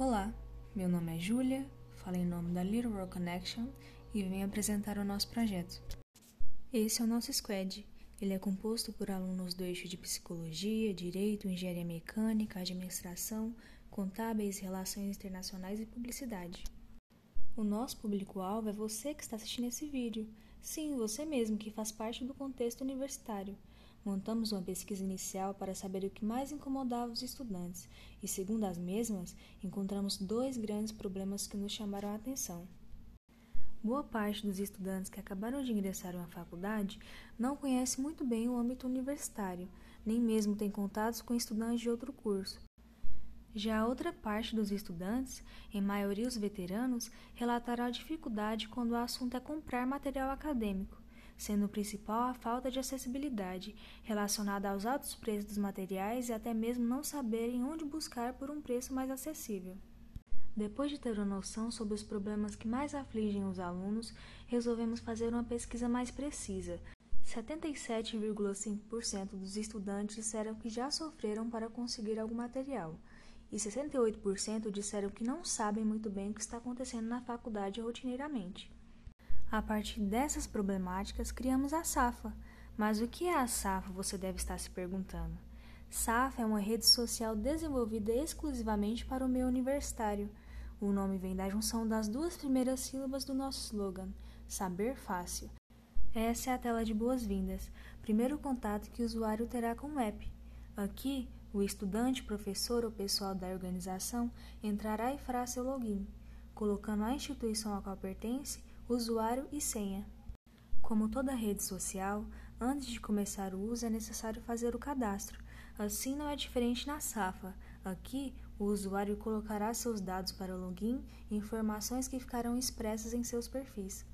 Olá, meu nome é Júlia, falo em nome da Little World Connection e venho apresentar o nosso projeto. Esse é o nosso squad. Ele é composto por alunos do eixo de Psicologia, Direito, Engenharia Mecânica, Administração, Contábeis, Relações Internacionais e Publicidade. O nosso público-alvo é você que está assistindo esse vídeo. Sim, você mesmo que faz parte do contexto universitário. Montamos uma pesquisa inicial para saber o que mais incomodava os estudantes e, segundo as mesmas, encontramos dois grandes problemas que nos chamaram a atenção. Boa parte dos estudantes que acabaram de ingressar uma faculdade não conhece muito bem o âmbito universitário, nem mesmo tem contatos com estudantes de outro curso. Já outra parte dos estudantes, em maioria os veteranos, relataram a dificuldade quando o assunto é comprar material acadêmico sendo o principal a falta de acessibilidade, relacionada aos altos preços dos materiais e até mesmo não saberem onde buscar por um preço mais acessível. Depois de ter uma noção sobre os problemas que mais afligem os alunos, resolvemos fazer uma pesquisa mais precisa. 77,5% dos estudantes disseram que já sofreram para conseguir algum material, e 68% disseram que não sabem muito bem o que está acontecendo na faculdade rotineiramente. A partir dessas problemáticas, criamos a SAFA. Mas o que é a SAFA, você deve estar se perguntando. SAFA é uma rede social desenvolvida exclusivamente para o meio universitário. O nome vem da junção das duas primeiras sílabas do nosso slogan, Saber Fácil. Essa é a tela de boas-vindas, primeiro contato que o usuário terá com o app. Aqui, o estudante, professor ou pessoal da organização entrará e fará seu login, colocando a instituição a qual pertence usuário e senha. Como toda rede social, antes de começar o uso é necessário fazer o cadastro. Assim não é diferente na Safa. Aqui, o usuário colocará seus dados para o login e informações que ficarão expressas em seus perfis.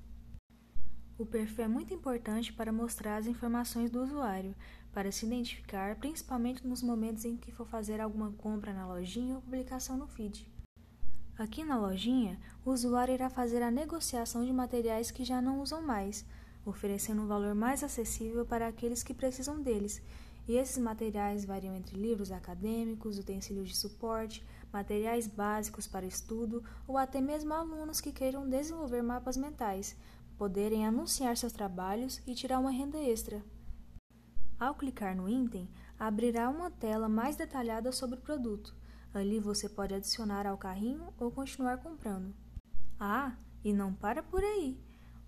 O perfil é muito importante para mostrar as informações do usuário, para se identificar, principalmente nos momentos em que for fazer alguma compra na lojinha ou publicação no feed. Aqui na lojinha, o usuário irá fazer a negociação de materiais que já não usam mais, oferecendo um valor mais acessível para aqueles que precisam deles. E esses materiais variam entre livros acadêmicos, utensílios de suporte, materiais básicos para estudo ou até mesmo alunos que queiram desenvolver mapas mentais, poderem anunciar seus trabalhos e tirar uma renda extra. Ao clicar no item, abrirá uma tela mais detalhada sobre o produto Ali você pode adicionar ao carrinho ou continuar comprando. Ah, e não para por aí!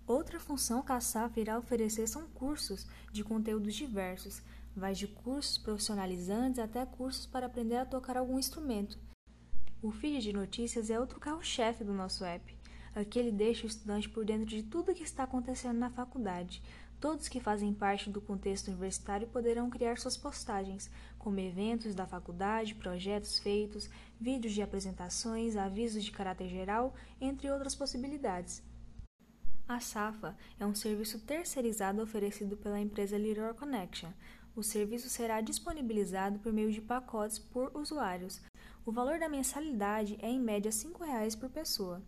Outra função que a SAF irá oferecer são cursos de conteúdos diversos, vai de cursos profissionalizantes até cursos para aprender a tocar algum instrumento. O feed de notícias é outro carro-chefe do nosso app. Aqui ele deixa o estudante por dentro de tudo o que está acontecendo na faculdade, Todos que fazem parte do contexto universitário poderão criar suas postagens, como eventos da faculdade, projetos feitos, vídeos de apresentações, avisos de caráter geral, entre outras possibilidades. A SAFA é um serviço terceirizado oferecido pela empresa Little Connection. O serviço será disponibilizado por meio de pacotes por usuários. O valor da mensalidade é em média R$ 5,00 por pessoa.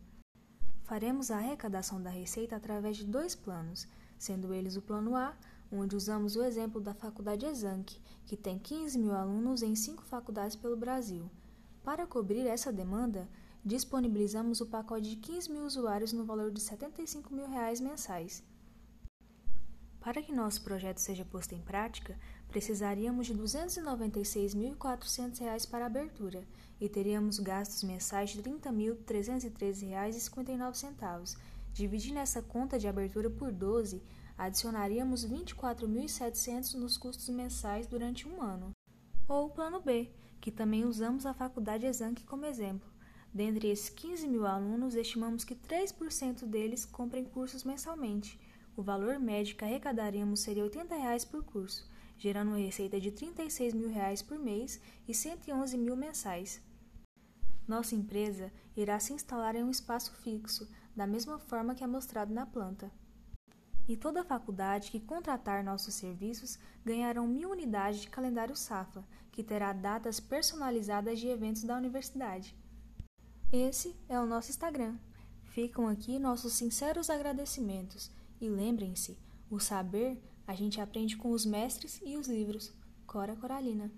Faremos a arrecadação da receita através de dois planos sendo eles o Plano A, onde usamos o exemplo da Faculdade Exanc, que tem 15 mil alunos em cinco faculdades pelo Brasil. Para cobrir essa demanda, disponibilizamos o pacote de 15 mil usuários no valor de 75 mil reais mensais. Para que nosso projeto seja posto em prática, precisaríamos de R$ 296.400 para abertura e teríamos gastos mensais de R$ 30.313,59 Dividindo essa conta de abertura por 12, adicionaríamos 24.700 nos custos mensais durante um ano. Ou o plano B, que também usamos a Faculdade Exanc como exemplo. Dentre esses 15 mil alunos, estimamos que 3% deles comprem cursos mensalmente. O valor médio que arrecadaríamos seria 80 reais por curso, gerando uma receita de 36 mil reais por mês e 111 mil mensais. Nossa empresa irá se instalar em um espaço fixo, da mesma forma que é mostrado na planta. E toda faculdade que contratar nossos serviços ganhará mil unidades de calendário SAFA, que terá datas personalizadas de eventos da universidade. Esse é o nosso Instagram. Ficam aqui nossos sinceros agradecimentos. E lembrem-se, o saber a gente aprende com os mestres e os livros. Cora Coralina.